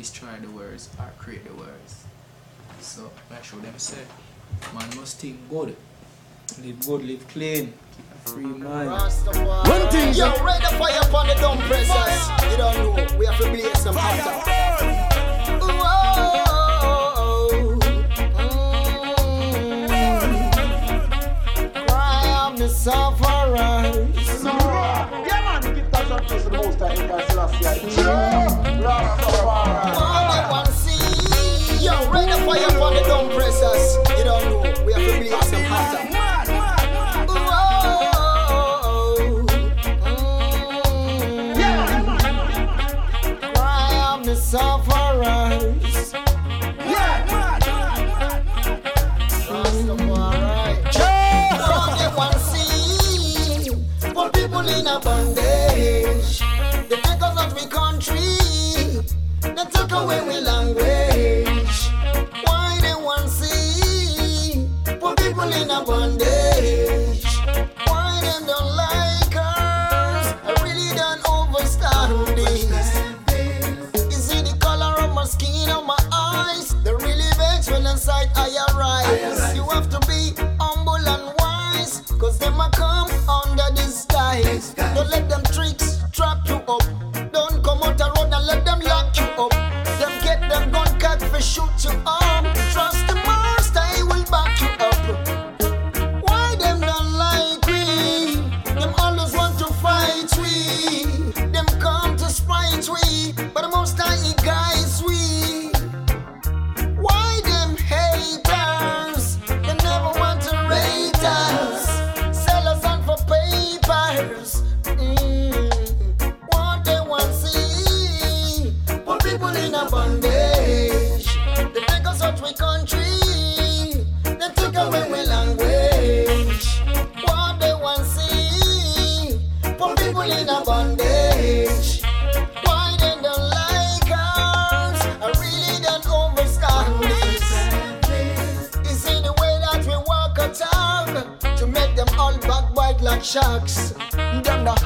destroy the words or create the words. So I show them say, man must think good. Live good, live clean, keep a free mind. One thing, you're ready the fire upon the dumb presses. You don't know, we have to blaze some hotter. Sufferers. Yeah, man, give that up to the most I ever Rastafari. All I want to see, you're ready for your body, don't press.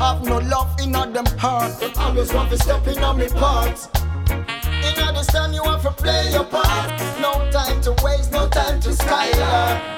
have no love in all them hearts. Them always want to step in on me part. In all this time you want to play your part. No time to waste, no time to skylark.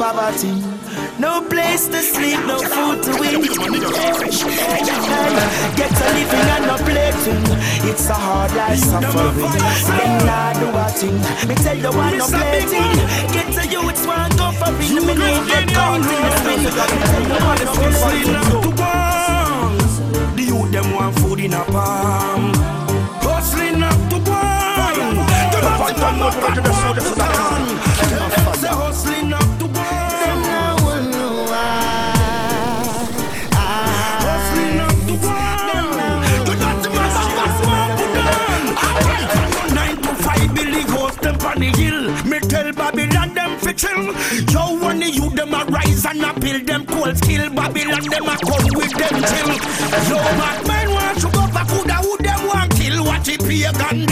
poverty. No place to sleep, no food to eat. Get a living and no plaything. It's a hard life suffering. Then I do a thing. Me tell you I no Yo, when the youth them a rise and a build them cold skill. Babylon them a come with them chill. Yo, bad man want to go back who da who them want kill. what it pagan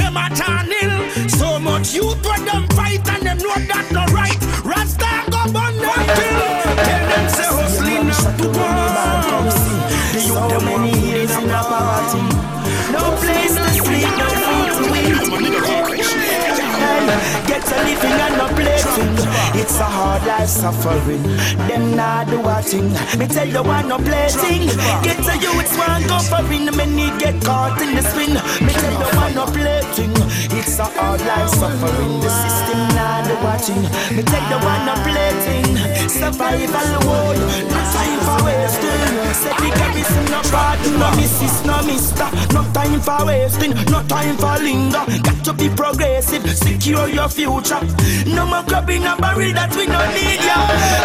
a hard life suffering. Them not do a thing. Me tell you one no plating. Get a youth one go for in. Many get caught in the spin. Me tell you one no plating. It's a hard life suffering. The system not do a thing. Me tell you one no plating. Survival world. No time for wasting. Say the garrison no pardon, no missus, no mister. No time for wasting, no time for linger. Got to be progressive, secure your future. No more grabbing a barrel that we don't need ya.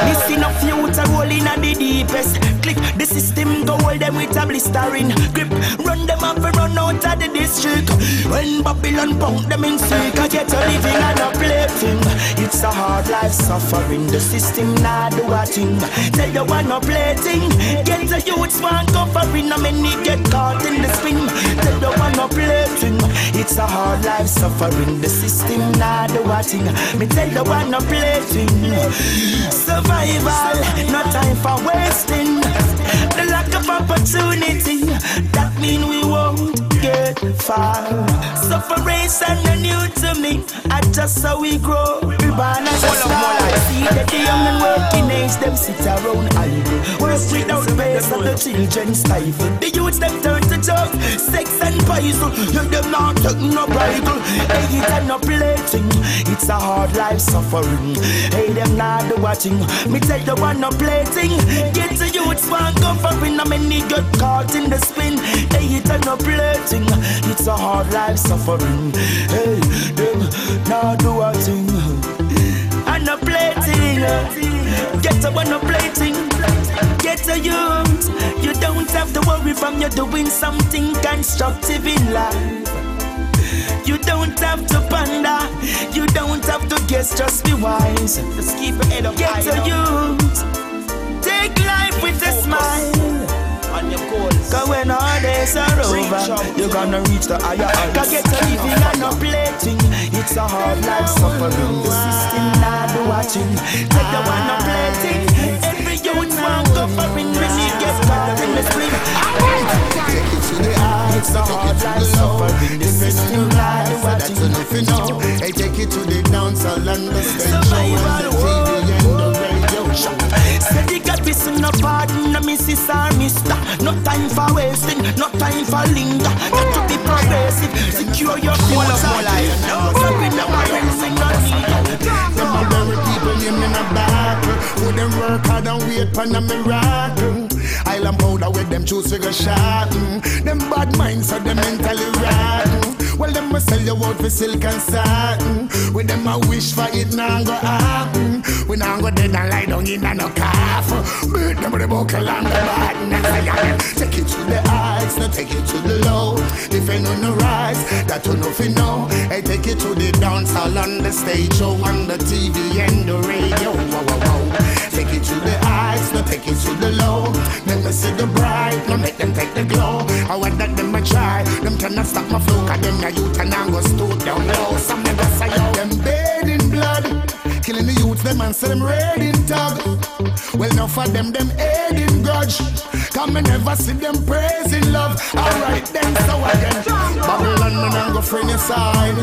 Missing a future, rolling at the deepest. Click the system, go hold them with a blistering grip. Run them off and run out of the district. When Babylon punk them in sick, I get a living and a plaything. It's a hard life suffering. The system not do a thing. Tell you one no plaything. Get the youths one covering. I many get caught in the spin. Tell you one no plaything. It's a hard life suffering. The system not do a thing. Me tell you one no plaything. Survival, no time for wasting. The lack of opportunity, that mean we won't get far. Sufferation are new to me, I just how we grow. We born as a star. See that the young and working age them sit around idle. Work without pay, so the children stifle. The youths them turn to drug, sex and poison. You them not taking no bridle, hey it and no plating. It's a hard life suffering. Hey them not do watching. Me tell you one no plating. Get the youths one covering. I many get caught in the spin. Hey it and no plating. It's a hard life suffering. Hey them not do a thing. And no plating. Get a one no plating. Get a youth. You don't have to worry from you doing something constructive in life. You don't have to ponder. You don't have to guess. Just be wise. Just keep your head up. Get a youth. Take life with a smile. On your goals. Cause when all days are over, you're gonna reach the higher heights. Cause get a living and no plating. It's a hard life suffering. The system not do watching. Take the one no plating. Every youth want covering when you get caught in the spring. Take it to the eye, it's a hard life suffering. The system not do watching. That's enough, you know. Hey, take it to the downside and the stage show Survival The God be no pardon, no missus or mister. No time for wasting, no time for linger. Got to be progressive, secure your future. No sorry, no parents, we no need Them a very people name in a battle. Who them work hard and wait for a miracle. Island powder with them choose figure shot. mm. Them bad minds so them mentally rotten. Well, them must sell you out for silk and satin. With them a wish for it now go happen. Now go dead and lie down in a no coffin. Beat them with the buckle and the badness. I it. Take it to the heights, no take it to the low. If you know no rise, that you know fi know. Hey, take it to the dance hall on the stage show on the TV and the radio. Whoa, whoa, whoa. Take it to the heights, no take it to the low. Let me see the bright, no make them take the glow. I want that them a try, them cannot stop my flow. Cause them na youth and I go stoop down low. Some never say yo, them bathed in blood. Killing the youth, them and them red in tag. Well, now for them, them aid in grudge. Come and never see them praising love. Alright then, so again. Babylon, man, I go friend side.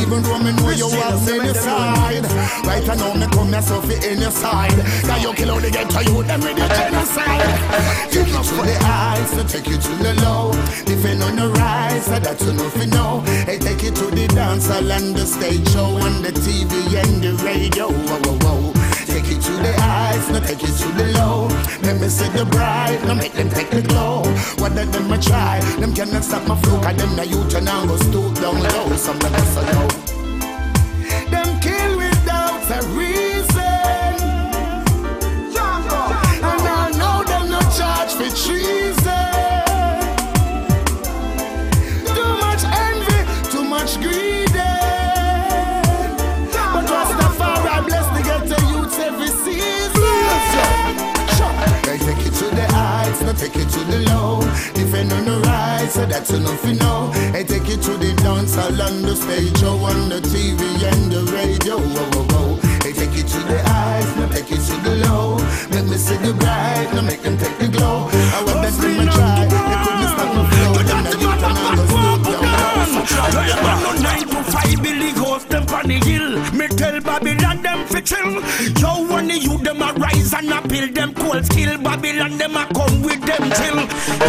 Even though me know you have many side. Right I know me come myself in your side. Now you kill all the ghetto you them with the genocide. Take you to the highs, so take you to the low. Defend on the rise, so that's enough you know. Hey, take you to the dance hall and the stage show and the TV and the radio. Whoa, whoa, whoa. Take you to the highs, no take you to the low. Let me see the bright, no make them take the glow. What let them a try? Them cannot stop my flow, cause them the youth and I go stoop down low. Some of us are low. Defend on the right, so that's enough you know. They take it to the dance hall on the stage, show on the TV and the radio. Oh, oh, whoa, whoa, whoa. They take it to the heights, no take it to the low. Make me see the bright, no make them take the glow. I want them to try, they couldn't stop my flow. Them the youth and I go down low. Giant man no nine to five Billy Ghost them on the hill Me tell Babylon fi chill Yo when the them a rise and a build them cold skill Babylon them a come with them chill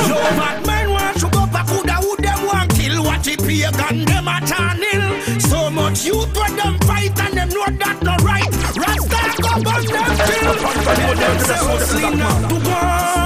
Yo bad man want to go back who da who them want kill? Watch it pagan them a ill So much youth when them fight and them know that no right. Rasta go burn them kill Them say hustling not to go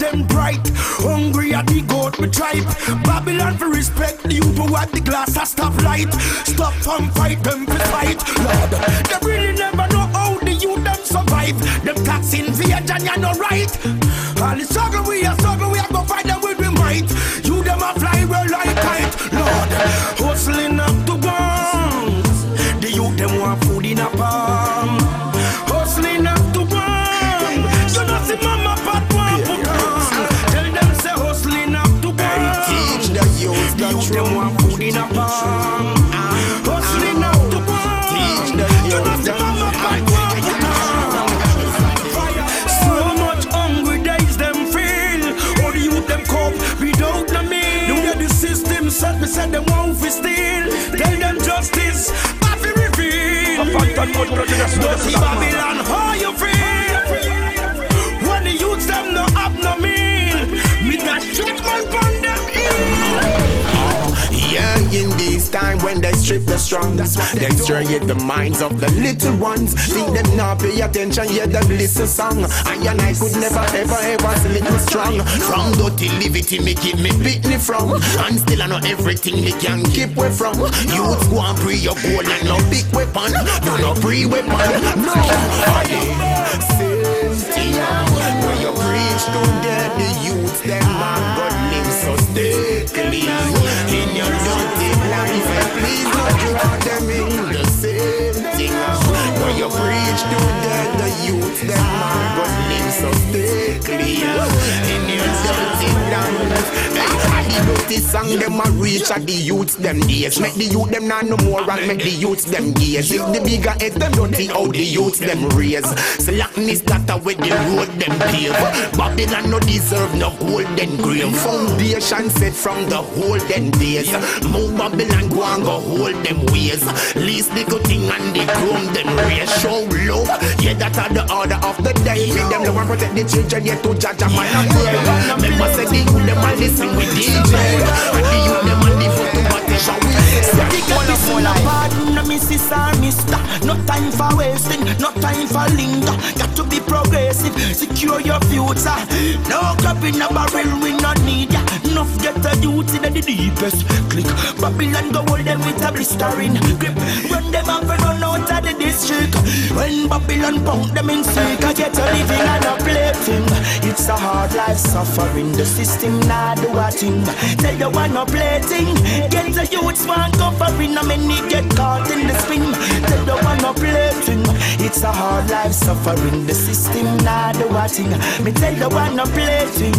them bright. Hungry at the goat me tribe. Babylon for respect youth who wipe the glass a stop light. Stop from fight them for fight. Lord, they really never know how the youth them survive. Them tax invasion, you know right. All the struggle we are struggle, we are Dirty Babylon, how strip the strong, they destroy the minds of the little ones. Think them not pay attention, hear them listen song. I and I could never ever ever sleep strong. From dirty liberty me keep me beat me from, and still I know everything me can keep away from. Youth go and pre your goal and no big weapon, no no pre weapon, no. Cynthia, when you preach to them, the youth them man God live so stay clean in your dirty please don't draw them in the same thing. When you preach to them, the youth them man God live so stay in your dirty life. Hey, the dirty song them a reach at the youths them days. Make the youth them not no more and make the youths them gaze. If the bigger head them dirty, how the youths them raise. Slackness that a with the road them pave. Babylon no deserve no golden grave. Foundation set from the olden days. Move Babylon go and go hold them ways. Least good thing and the chrome them raise. Show love, yeah that are the order of the day. Feed them love and protect the children, yet to judge a man and pray. Remember say the youth them a listen with DJ. And the youth them a live up to what they shall we say. Pardon me, sister, mister. No time for wasting, no time for linger. Got to be progressive, secure your future. No crap in a barrel, we no need ya. Enough get a in the deepest click. Babylon go hold them with a blistering grip. Run them off out of the district. When Babylon pound them in sick, I get a living and a plaything. It's a hard life suffering. The system not do a thing. Tell you one no plating. Get the youths one covering. I many get caught in the spin. Tell you one no plating. It's a hard life suffering. The system not do a thing. Me tell you one no plating.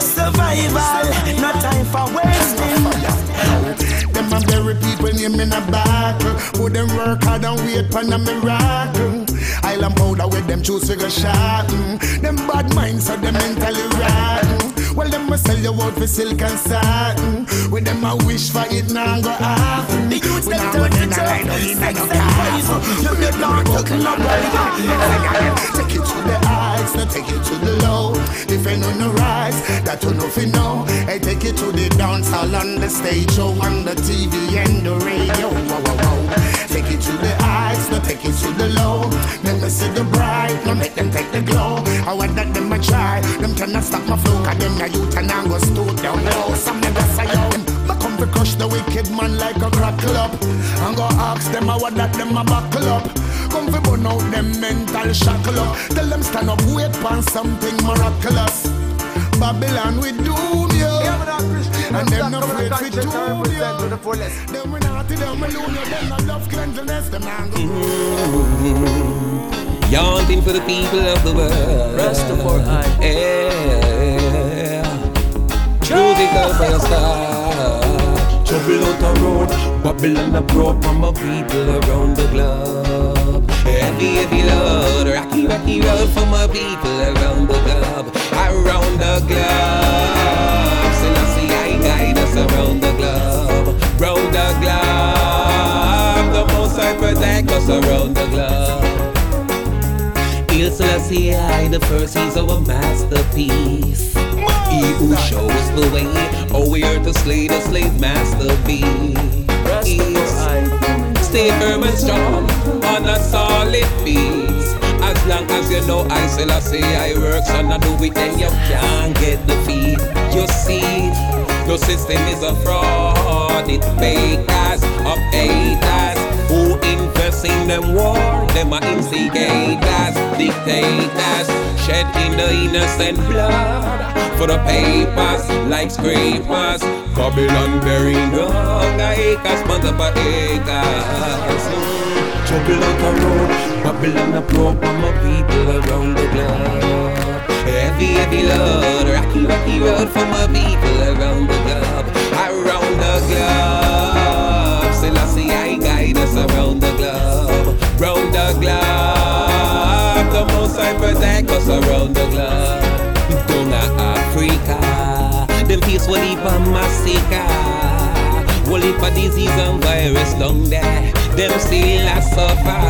Survival, no time for wasting. Them a bury people name in a battle. Put them work hard and wait for a miracle. Island powder with them choose figure shot. Mm. Them bad minds so them mentally rotten. Well, them must sell you out for silk and satin. With them a wish for it now go happen. The youths them turn go to in a line, no drugs, need sex no and poison. You get not talking nobody. Take it to the heights, no take it to the low. If you know no rise, that you know fi know. Hey, take it to the dance hall on the stage show, on the TV and the radio. Wow, wow, wow. Take it to the heights, now take it to the low. Let me see the bright, no make them take the glow. I want that them a try, them cannot stop my flow. Cause them a youth and I go stoop down low. Some never say yo, come to crush the wicked man like a crack club. And go ask them how what that them a buckle up. Come fi burn out them mental shackle up. Tell them stand up, wait for something miraculous. Babylon we doom you. And them no afraid fi doom you. Them we naughty, them we loon you. Them no love cleanliness, them nah go. Yawning for the people of the world. Rastafari. Yeah. True because by a star. Trouble out the road. Babylon abroad from my people around the globe. Heavy, heavy load. Rocky, rocky road for my people around the globe. Around the globe. Selassie, I guide us around the globe. Round the globe. The most I protect us around the globe. Selassie I, the first, he's our masterpiece. He who shows the way, oh, we are to slay the slave master beast. Stay firm and strong on a solid piece. As long as you know I Selassie I works and I do it, then you can't get defeat. You see, the system is a fraud. It fakers of haters who invest in them war. Them are instigators, dictators, shedding the innocent blood for the papers like scrapers. Babylon burying young acres, mother by acres. Trouble out the road, Babylon abroad for my people around the globe. Heavy, heavy load, rocky, rocky road for my people around the globe. Around the globe, globe. Round the globe, the most I protect us around the globe. Down to Africa, them face will heap of massacre. Whole heap of disease and virus down there, them still a suffer.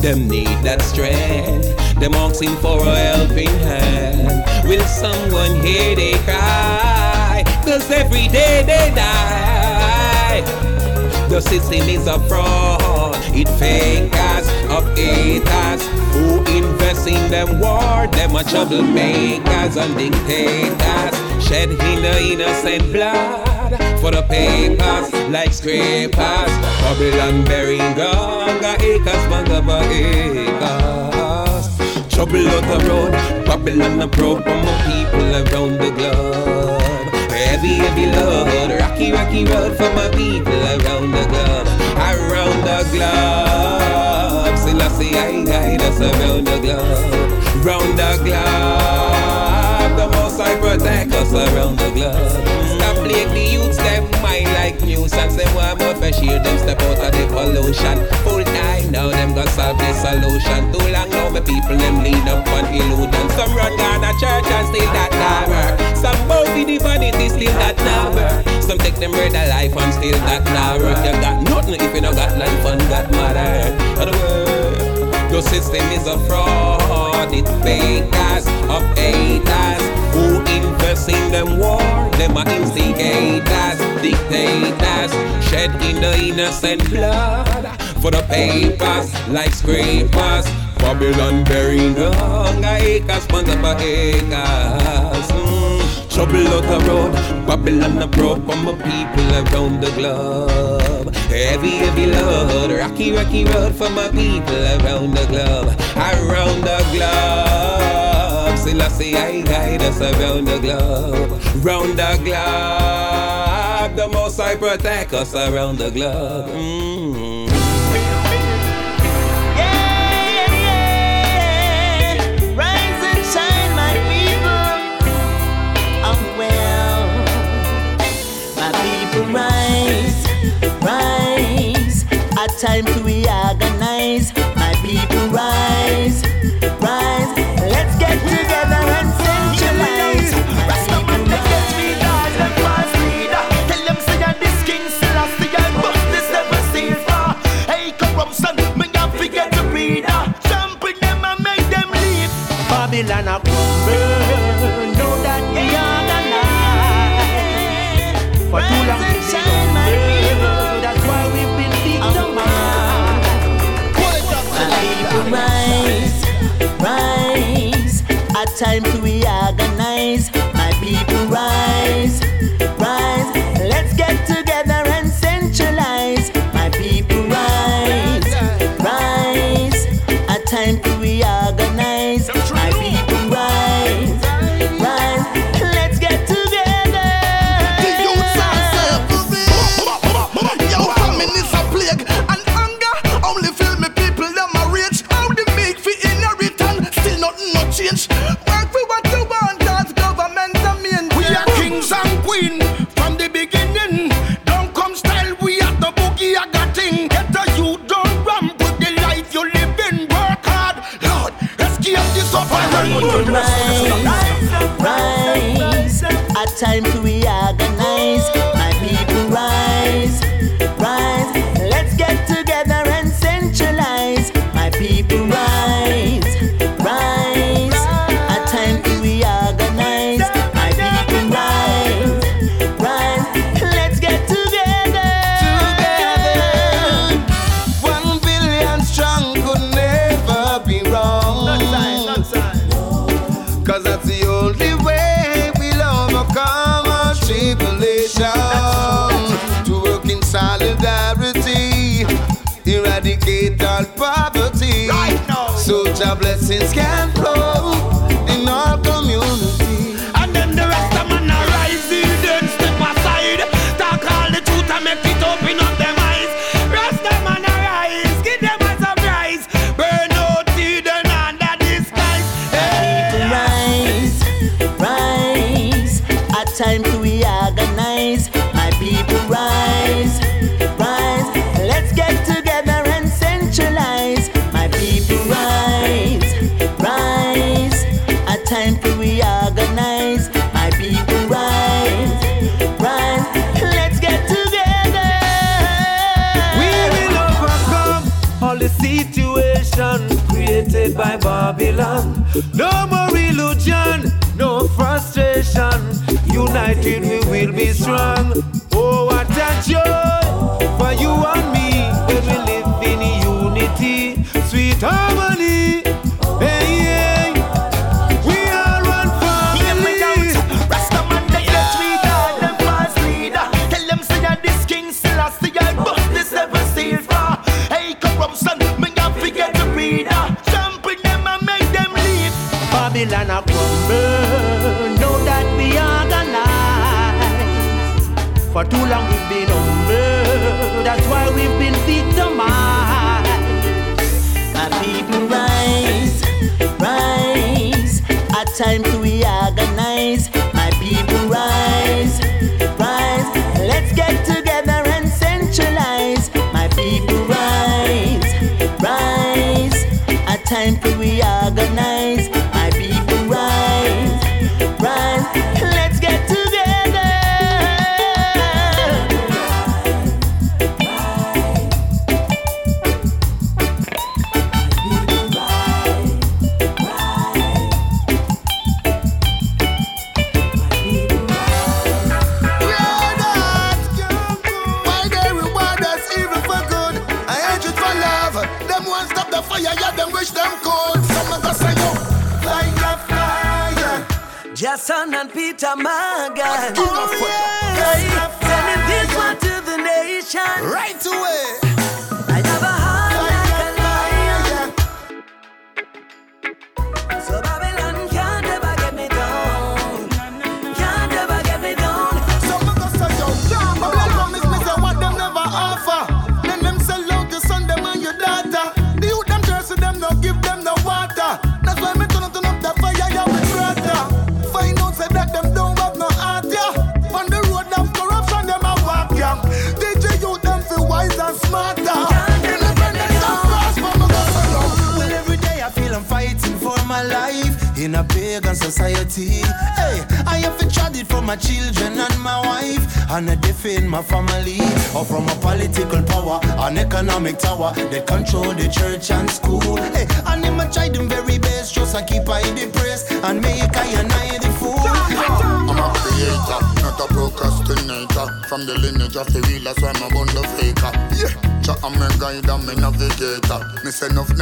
Them need that strength, them asking for a helping hand. Will someone hear they cry? Cause every day they die. The system is a fraud. It fakers of haters who invest in them war. Them are troublemakers and dictators, shedding the innocent blood for the papers like scrapers. Babylon burying ganga acres, Mangaba acres. Trouble out the road, Babylon abroad from my people around the globe. Heavy, heavy load, rocky, rocky road for my people around the globe. Around the globe, globe. Round the globe, the most I protect us around the globe. Stop playing the youths, them mind like nuisance. Them want more for share, them step out of the pollution. Full time now, them gonna solve the solution. Too long now, my people them lead up on illusion. Some run down a church and still that work. Some for the vanity, still that work. Some take them bread life and still that not work. You got nothing if you no got life and got mother. Other The system is a fraud, it fakers of haters who invest in them war. Them are instigators, dictators, shedding the innocent blood for the papers like scrapers. Babylon burying hunger acres, months of acres. Mm trouble out the road. Babylon a from my people around the globe. Heavy, heavy load. Rocky, rocky road for my people around the globe. Around the globe. Still I I guide us around the globe. Round the globe. The most I protect us around the globe. Mm. rise. A time to reorganize. My people rise. your blessings can flow. No more illusion, no frustration. United we will be strong. For too long we've been humble. that's why we've been victimized. My people rise, rise, A time to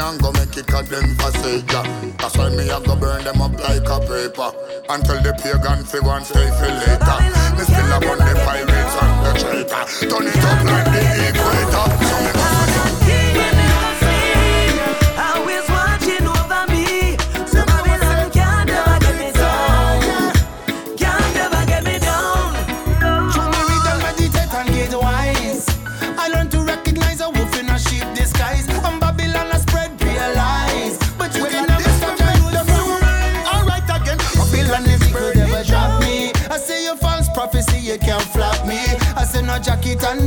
and go make it cause them passage That's why me I go burn them up like a paper. Until the pagan fi go and stay for later. Me still a the pirates and the traitor Turn it up like the equator. a jacket and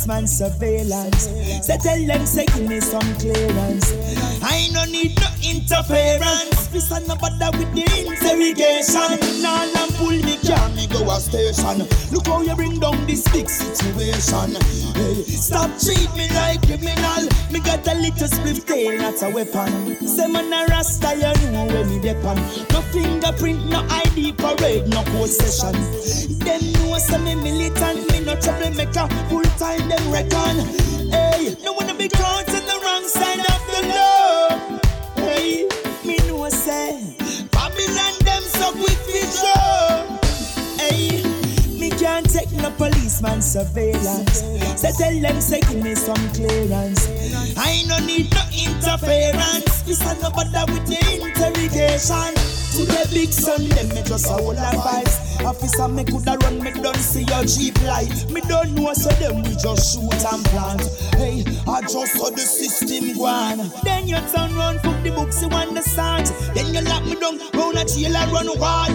policeman surveillance. Say tell them say give me some clearance. I no need no interference. This and no bother with the interrogation. Now nah, and pull me car, me go a station. Look how you bring down this big situation. Hey, stop treat me like criminal. Me got a little split tail, not a weapon. Say man a rasta, you know where me depend. No fingerprint, no ID parade, no court. Them know some me militant, me no troublemaker. Full time them reckon. Hey, no wanna be counted. can't take no policeman surveillance. Say tell them say give me some clearance. I no need no interference. This is nobody with the interrogation. To the big son, them me just a whole advice. Officer, me coulda run, me don't see your jeep light. Me don't know, so them we just shoot and plant. Hey, I just saw the system gone. Then you turn round, put the books you understand. Then you lock me down, round a jail and run wild.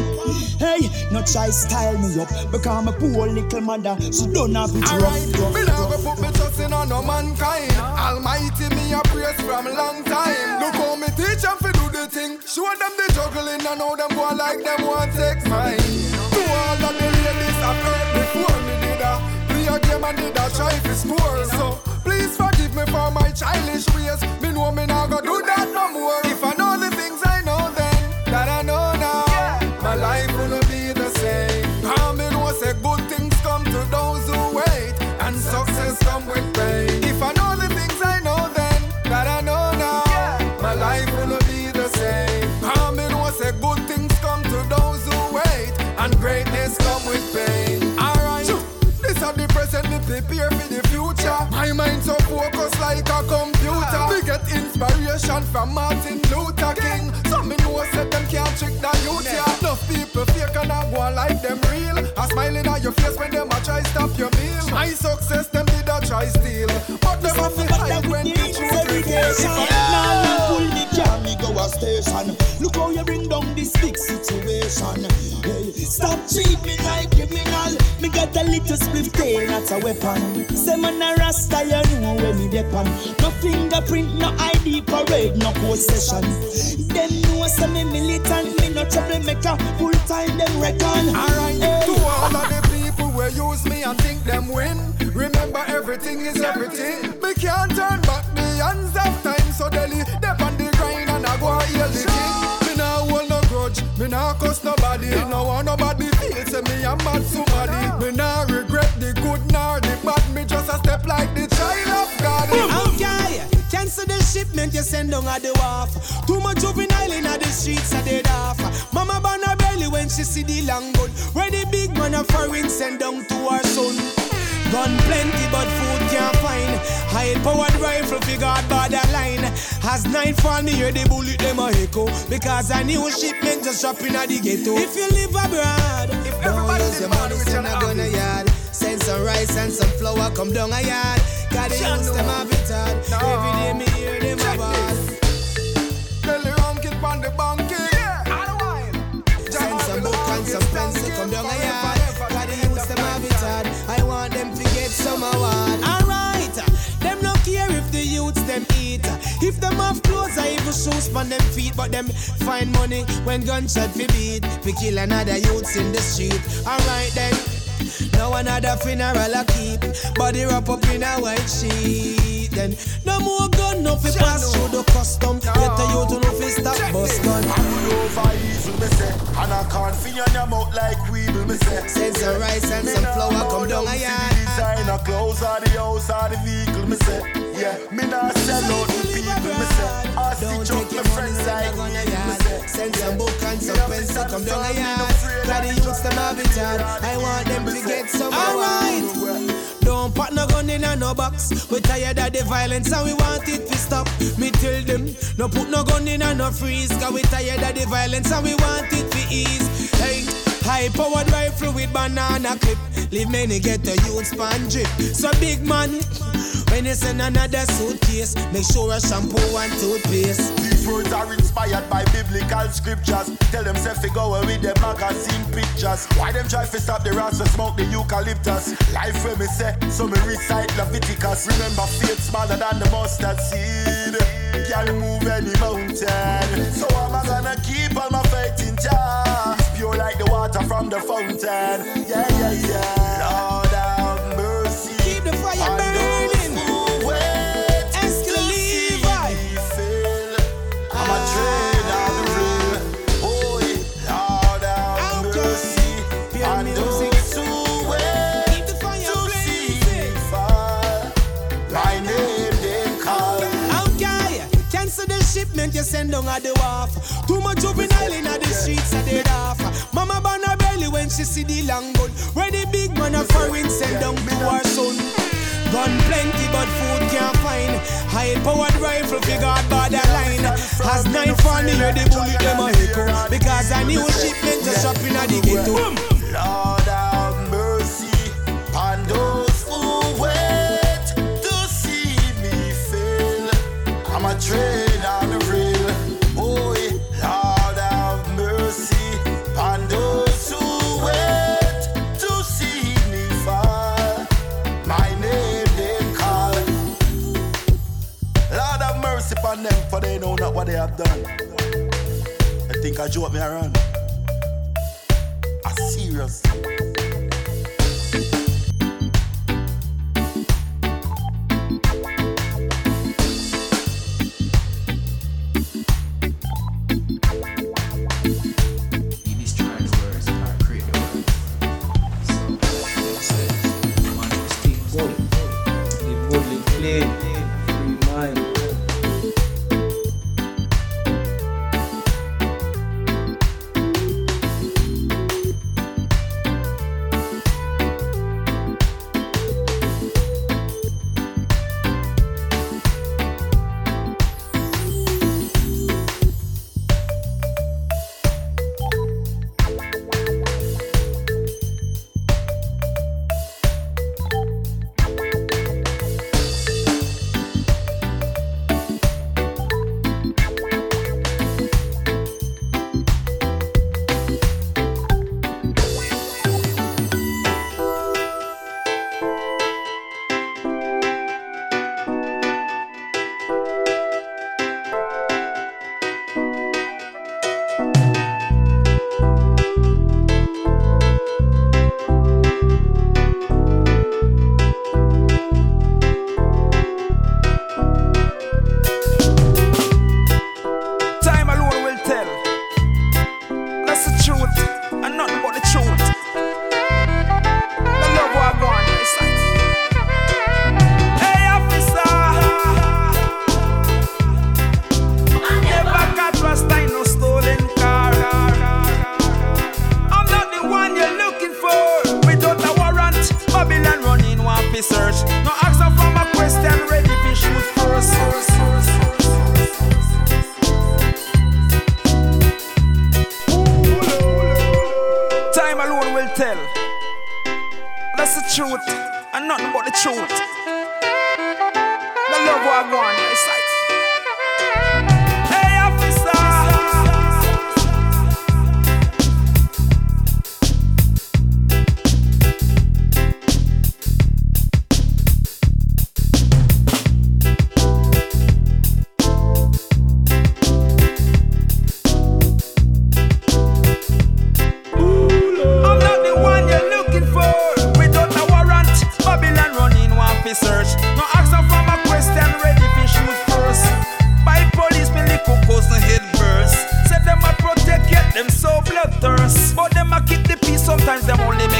Hey, no try style me up, because I'm a poor little mother. She don't have it rough. rough, Me nah go rough. put me trust in on no mankind. Almighty me a praise from a long time. Look how me teach them fi do the thing. Show them the juggling and know them go like them want take mine. To all of the ladies I've heard before me did a play a game and did a try fi score. So please forgive me for my childish ways. Me know me nah go do that no more. If I know inspiration from Martin Luther King. Some me know say them can't trick the youth yeah. Enough people fake and I go on like them real. A smiling on your face when them a try stop your meal. My success them did a try steal, but them a fi hide when the truth reveals. Now you station. Look how you bring down this big situation. Hey, stop treat me like criminal. Me got a little split tail, not a weapon. Say man a rasta, you know where me depend. No fingerprint, no ID parade, no possession. Them know say me militant, me no troublemaker. Full time them reckon. Alright, Hey. to all of the people who use me and think them win. Remember, everything is everything. We can't turn back the hands of time, so daily Me nah hold no grudge, me nah cuss nobody. No want nobody feel say me a mad somebody. Me nah regret the good nor the bad. Me just a step like the child of God. Okay, cancel the shipment you send down at the wharf. Too much juvenile in the streets are dead off. Mama burn her belly when she see the long gun. Where the big man of foreign send down to her son. Gun plenty, but food can't find. High powered rifle figure borderline. As night fall, me hear the bullet them a echo. Because a new shipment just drop in the ghetto. If you live abroad, if use your money, send a gun a yard. Send some rice and some flour, come down a yard. Gotta use them a bit hard. Every day me hear them a them feet, but them find money when gunshot fi beat. Fi kill another youths in the street. Alright then. Now another funeral I keep. Body wrap up in a white sheet. Then no more gun no fi pass through the custom. Get the youth to no fi stop bust gun. Over easy, me say. And I can't feel on your mouth like weevil, me say. Send some rice and some flour, come down a yard. Designer clothes or the house or the vehicle, me say. Yeah, me not sell out to people, me say Don't take your money, friends send like a gun a weed, me yard say Send some book and some pencil, come down a yard the youths them have it hard I want them to get some Alright don't put no gun in a no box. We tired of the violence and we want it to stop. Me tell them, no put no gun in a no freeze. Cause we tired of the violence and we want it to ease. Hey, high powered rifle with banana clip. Leave many get the youth span drip. So big man, when you send another suitcase, make sure a shampoo and toothpaste. These words are inspired by biblical scriptures. Tell them fi go away with them magazine pictures. Why them try to stop the rats to smoke the eucalyptus? Life where me say, so me recite Leviticus. Remember faith smaller than the mustard seed. Can't move any mountain. So am I gonna keep all my faith in Jah? pure like the water from the fountain. Yeah, yeah, yeah. Lord have mercy. Keep the fire burning. I'm a train on the road. Oh, Lord have okay. mercy. Pure music. shipment you send down at the wharf. Too much juvenile in the streets at the off. Mama burn her belly when she see the long gun. Where the big man a foreign send down to her son. Gun plenty but food can't find. High powered rifle figure out borderline. As night fall, me hear the bullet them a echo. Because a new shipment just dropping at the ghetto. they have done. Think I joke me around. I seriously.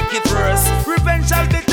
make it worse. Revenge shall be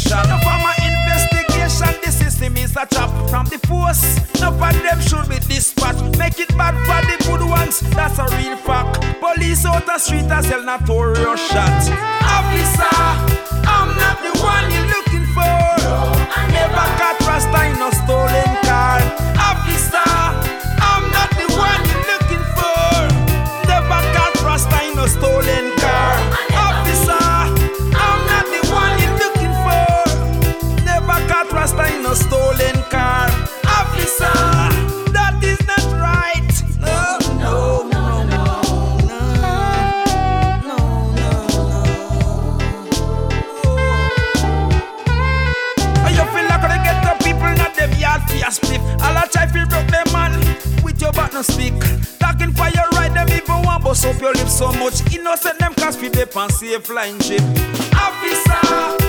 investigation. No my investigation, the system is a trap from the force. No of them should be dispatched. Make it bad for the good ones, that's a real fact. Police out the street, I sell not to rush. On safe line ship. Officer.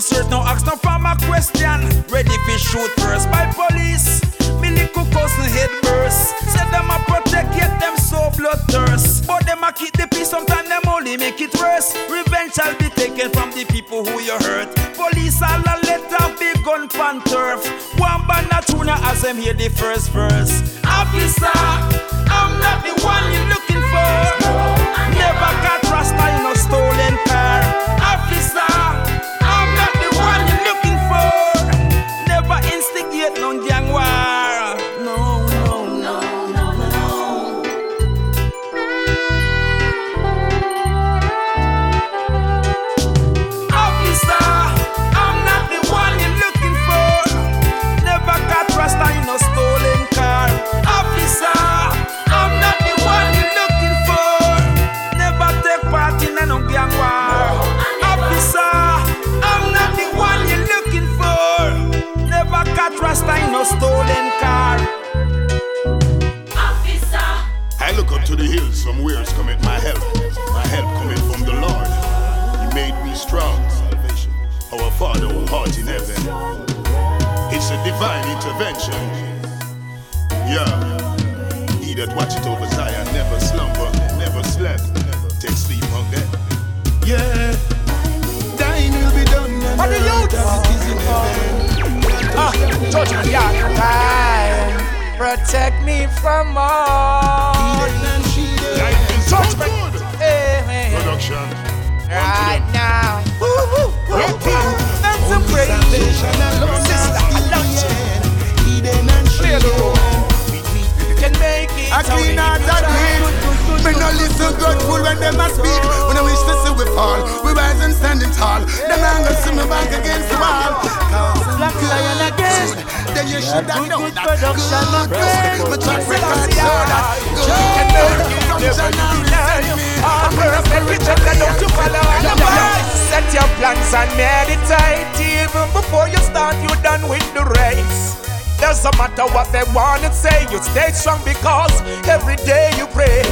Fi. No ask no farmer question. Ready fi shoot first by police. Me little cousin head burst. Say them a protect yet them so bloodthirst. But them a keep the peace. Sometimes them only make it worse. Revenge shall be taken from the people who you hurt. Police all a let off big gun pan turf. One band a tuna as them hear the first verse. Officer, I'm not the one you look from where's cometh my help. My help coming from the Lord. He made me strong. Salvation. Our Father who art in heaven. It's a divine intervention. Yeah. He that watcheth over Zion never slumber, never slept. Never take sleep on that. Yeah. Thine will be done on earth as it is in heaven. Ah, judgment time. Protect me from all. Life is so good. Hey, hey. Production. Right now. Woo, woo, woo, woo. That's a praise. Sister, I love you. Clear the road. You can make it. A clean heart and Me no listen grateful when them a speak. When I wish to see we fall, we rise and standing tall. Them gonna see me back against the wall. Cause black lion again. Then you should have known that. Production not great. My track record show that. You can make it. Never you deny. All work and riches and don't you follow all the boys. Set your plans and meditate. Even before you start, you done with the race. Doesn't matter what they wanna say, you stay strong because every day you pray.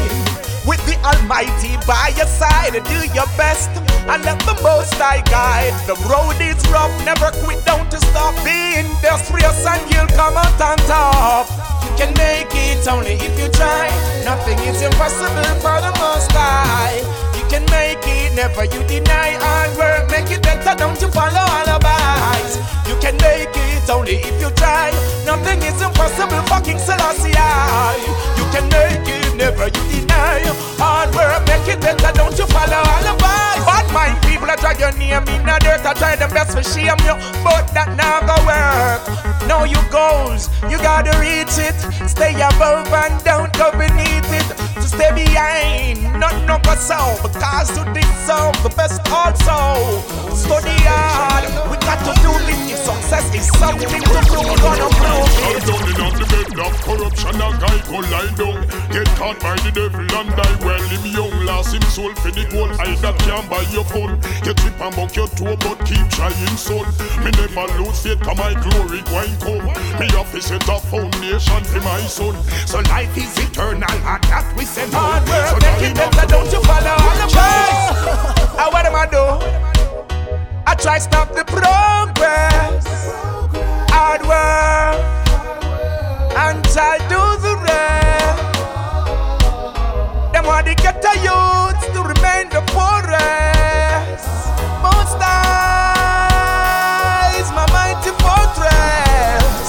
With the Almighty by your side, do your best and let the Most High guide. The road is rough, never quit, don't stop. Be industrious and you'll come out on top. You can make it only if you try. Nothing is impossible for the Most High. You can make it, never you deny. Hard work, make it better, don't you follow all alibis. You can make it only if you try. Nothing is impossible for King Selassie. You can make it, never you deny. Hard work, make it better, don't you follow all the alibis. Bad mind people, I drag your name in the dirt. I try them best to shame you, but that now go work. Know your goals, you gotta reach it. Stay above and don't go beneath it. To stay behind, not no go so. Because to deserve the best also. Study hard, we got to do this. If success is something to do, gonna prove it. Down in on the bed of corruption, a guy go lie down. Get caught by the devil and die well. Him young, lost him soul for the gold. I that can't buy your phone. You trip and buck your toe, but keep trying, son. Me never lose faith, cause my glory going come. Me have to set a foundation for my son. So life is eternal, and that we no. Hard So make it better, don't you follow all the boys. And what am I do? I try stop the progress. Hard work and try do the rest. Them get the youths to remain the poorest. Most is my mighty fortress.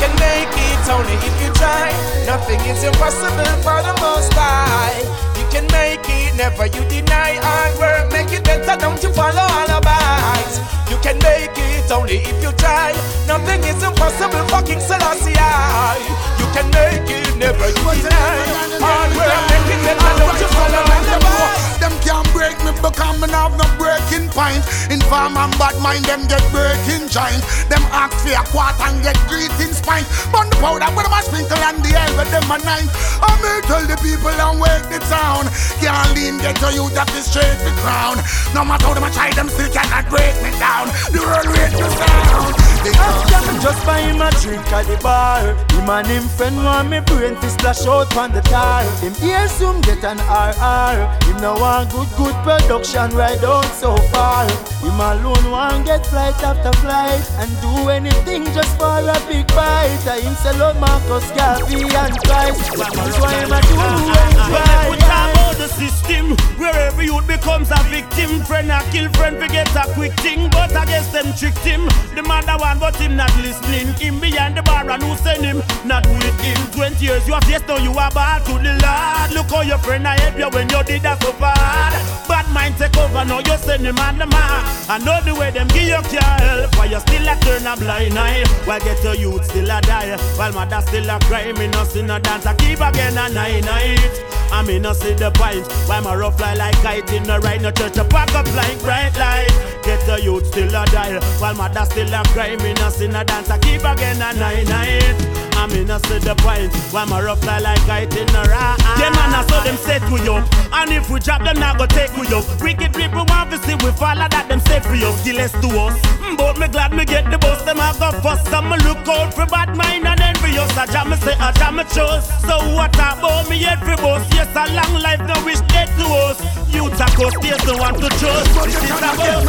Can make it only if you try. Nothing is impossible for the most high. You can make it, never you deny. Hard work, make it better, don't you follow alibis. You can make it only if you try. Nothing is impossible for King Selassie. You can make it, never deny. Hard work make it better, don't you follow the boy. Them can't break me because me have no breaking point. Inform and bad mind, them get breaking joint. Them ask for a quarter and get greeting spine. Burn the powder, put them a sprinkle and the hell with them a nine. I may tell the people and wake the town. Can't lean, get to you, that is straight the crown. No matter how them a try, them still cannot break me down. The world rate the sound. After me just buy him a drink at the bar. Him and him friend want me brain to splash out on the tar Him ear soon get an RR Him no want good good production right down so far. Him alone want get flight after flight And do anything just for a big bite. I him sell out Marcus Garvey and Christ That's why him a do Well, we talk anything about the system where every youth becomes a victim. Friend a kill friend, forget a quick thing, but I guess them tricked him. The man that one, but him not listening. Him behind the bar and who send him, not with him. Twenty years you have yes, now you are bad to the Lord. Look how your friend I help you when you did that so bad. Bad mind take over, now you send him on the man. I know the way them give you care help, why you still a turn a blind eye. While get your youth still a die, while mother still a cry. Me no see no dance, I keep again a nine night. I mean, no see the point. Why my rough fly like kite in the right, no church a pack up like bright light. Get the youth still a die, while mother still a cry. Me no see no dance, I keep again a nine night. I mean, no see the point. Why my rough fly like kite in the right. Yeah, man, I saw them set we up. And if we drop them, now go take we up. Wicked people want to see we follow that them set for us. Skilless to us. Mm, But me glad me get the bus, them I go first. I'm look out for bad mind and envious. I jam me say, I jam me chose. So what about me every boss? Yes, a long life, no wish dead to us. Youth a cost, yes, no want to trust. This is a I name,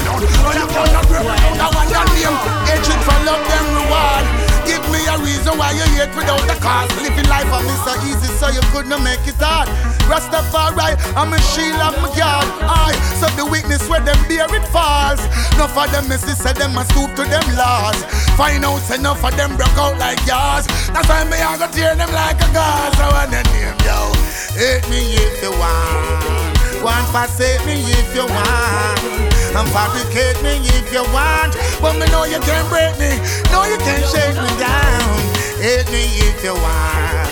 agent for love them reward. Give me a reason why you hate without a cause. Living life on me so easy, so you couldn't make it hard. Rastafari, I'm a shield, I'm a guard. I so the weakness where them bear it falls. Enough of them misses, say them a stoop to them laws. Find out enough of them broke out like yours. That's why me I go tear them like a gauze. I want your name, yo. Hate me if you want. Want forsake me if you want. And fabricate me if you want. But me know you can't break me. No, you can't shake me down. Hate me if you want.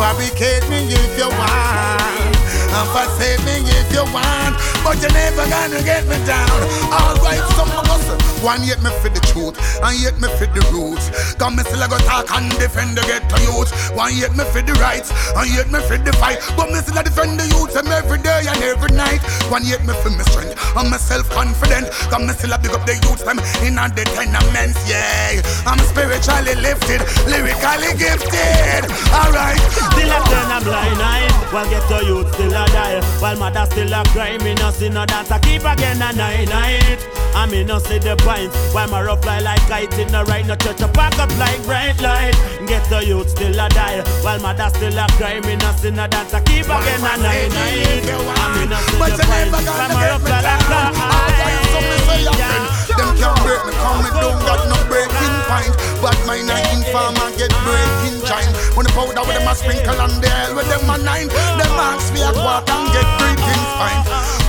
Fabricate me if you want. And for saving if you want. But you're never gonna get me down. Alright, some of us. One yet me for the truth, and yet me for the roots. Come me still I go talk and defend the ghetto youth. One yet me for the rights, and yet me for the fight. But me still I defend the youth them every day and every night. One yet me for my strength, and me self confident. Come me still I big up the youth them in a the tenements. Yeah, I'm spiritually lifted, lyrically gifted. Alright. Still a turn a blind eye While get to youth still a die. While mother still a cry Me no see no dance. I keep again a nine night. I me no see the point. Why my rough fly like kite In the right no church a pack up like bright light. Get to youth still a die. While mother still a cry Me no see no dance. I keep again a nine night. I me no see But the point. Why my rough fly like down. So me say. Them can't break me, come me don't got no breaking point. But my nine farmer get breaking giant. When the powder with them a sprinkle and the hell with them a nine. Them ask me a quarter and get breaking fine.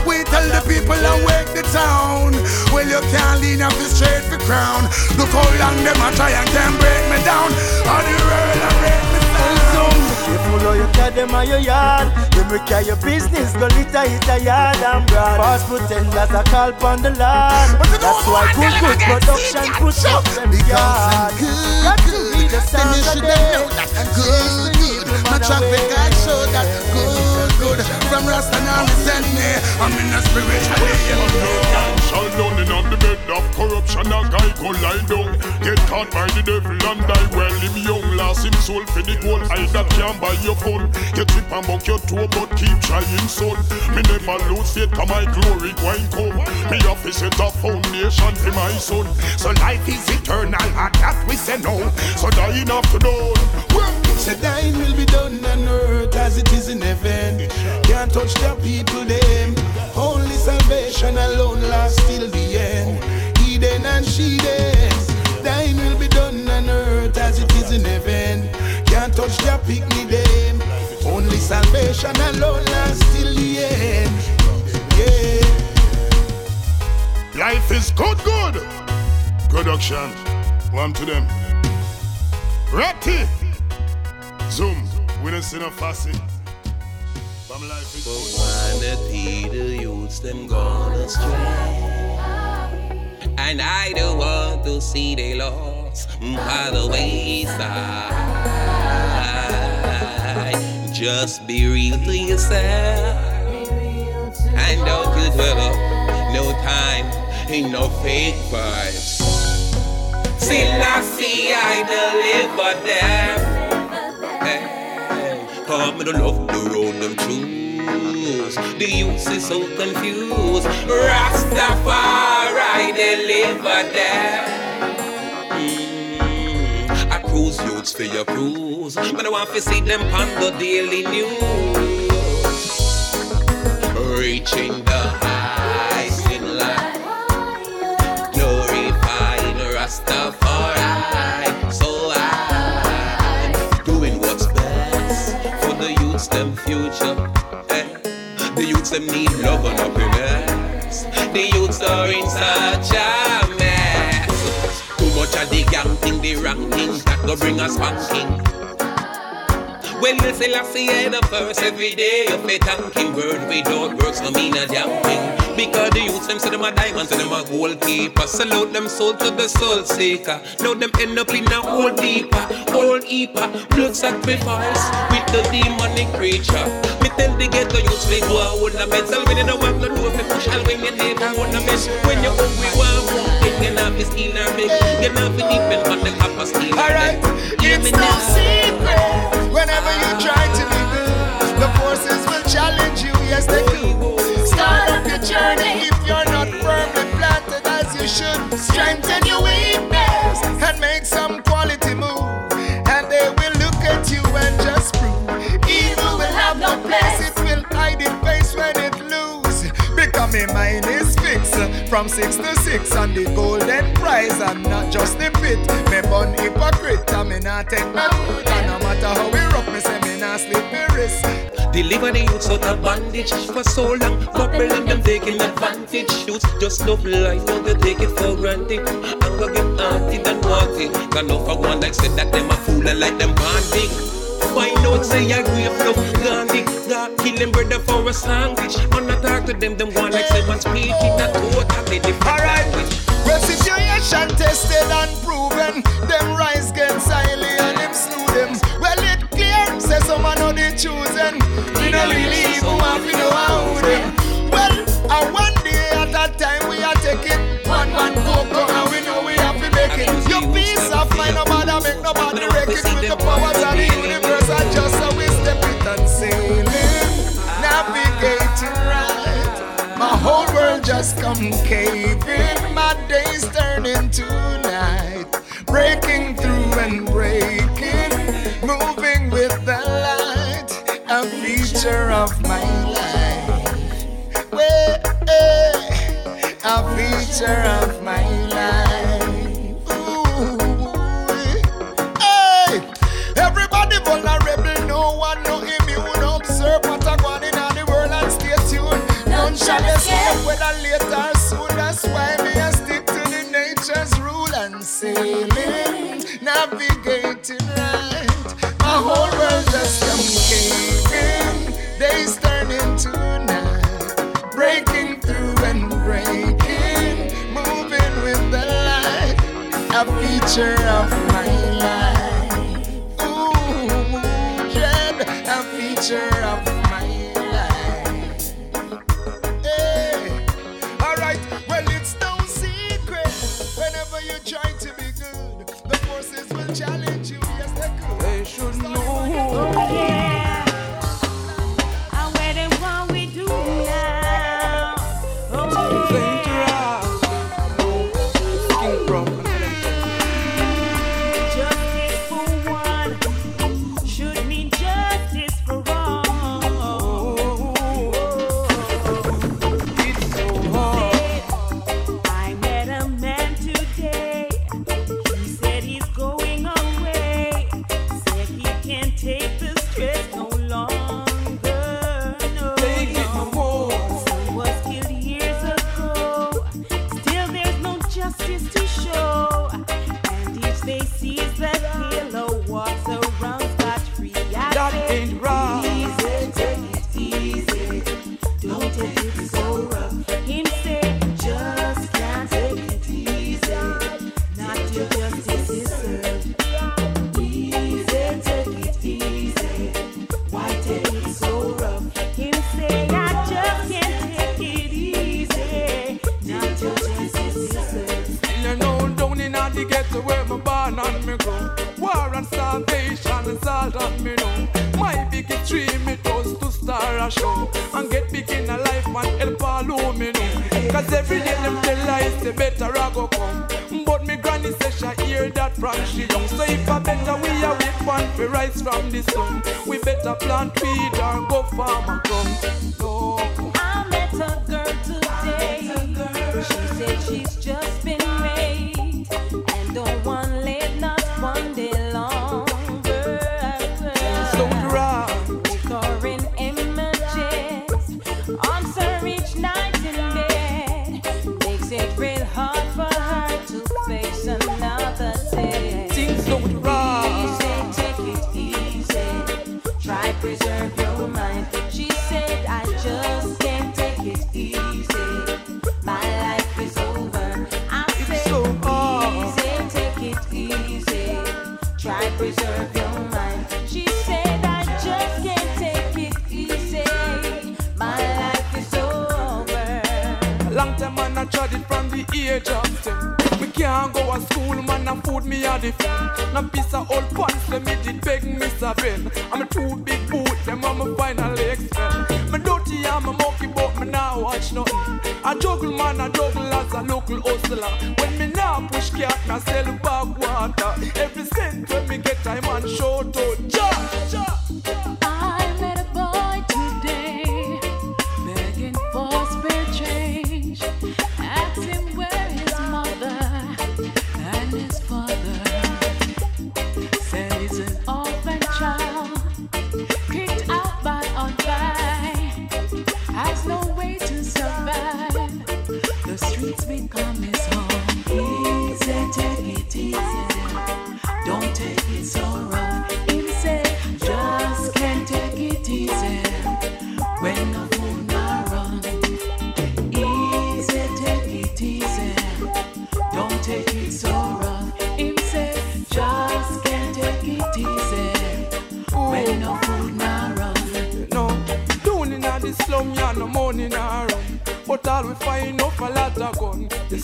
We tell the people and wake the town. Well, you can't lean off the straight for crown. Look how long them a try and can't break me down. On the road Careful how you carry them on your yard. Them we carry your business, go litter hit a yard and broad False pretenders a call upon the Lord That's why good good production put up them yard. Got to be the sound of it day and know that good, good. My track record show that good, good. From Rasta now send me. I'm in a spiritual Shall down in on the bed of corruption A guy go lie down. Get caught by the devil and die Well. Him young Lost him soul for the gold. I that can't buy your phone. You trip and buck your toe But keep trying son. Me never lose faith Cause my glory going come. Me have to set a foundation for my son. So life is eternal And that we say no. So dying after dawn Say thine will be done on earth as it is in heaven. Can't touch the people them. Only salvation alone lasts till the end. Eden and she then. Thine will be done on earth as it is in heaven. Can't touch the picnic them. Only salvation alone lasts till the end. Yeah. Life is good, good. Production. One to them. Ratty. Zoom, we don't see no fussy. From life is For vanity, the youths them gone astray. And I don't want to see they lost by the wayside. Just be real to yourself. And don't you develop no time in no fake vibes. Selassie, I deliver them. Hey, come to love the road them choose. The youth is so confused. Rastafari deliver them. Mm, I cruise youths for your cruise, but I want to see them on the daily news. Reaching the heights in life, glorifying Rastafari. Eh, The youths, them need love and happiness. The youths are in such a mess. Too much of the gang thing, the wrong thing that go bring us spanking. When we say I see the first every day of a thanking word we don't works no mean a damn thing. Because the youths them say them a diamonds and them a goalkeeper. Salute them soul to the soul seeker. Now them end up in a hole deeper, hole deeper. Blood sacrifice with the demonic creature. Me tell the ghetto youths we go a hold the mental when you don't want to do if you push and when you neighbor hold the mess. When you hungry want food, you not be steal or beg. You not be depend on the copper steal. Alright, it's no secret. Whenever you try to leave, the forces will challenge you. Yes, they Strengthen your weakness and make some quality move. And they will look at you and just prove evil will have no place. It will hide in face when it lose. Me mind is fixed from six to six on the golden prize and not just the pit. Me bun hypocrite and me not take no food. And no matter how we rough, me say me not sleep me wrist. Deliver the youths out of bondage for so long. Bubble and them taking advantage. Youths just love life, don't they take it for granted. I'm gonna get auntie and naughty. Got no for one like said that them a fool and like them bonding. Why not say I agree with no Gandhi? God kill them brother for a sandwich. When I talk to them, them one like say man speaking a totally different language. Well, situation tested and proven. Them rise against highly and them slew choosing. We don't really even to know how them. Well, a one day at a time we are taking one one cocoa and we know we have to make it. Your peace of mind, no matter make nobody wreck it with the powers of the universe. And just so we step it and sailing, navigating right. My whole world just come caving. My days turn into feature A feature of We. Me can't go to school, man, and food me a defend. Now piece of old pants, let me did beg me. I'm a too big boot, them I'm a finally expend. Me dirty, I'm a monkey, but me now watch nothing. I juggle, man, I juggle as a local hustler. When me now push cat, me sell bag water. Every cent when me get, I'm on show touch.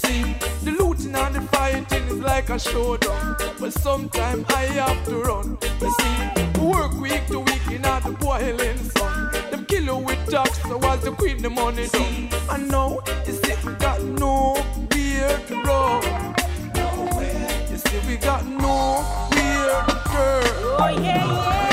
See, The looting and the fighting is like a showdown. But sometimes I have to run. You see, work week to week in the boiling sun. Them kill you with jocks, so as the queen the money done. And now, you see, we got nowhere to run. You see, we got nowhere to turn. Oh, yeah, yeah.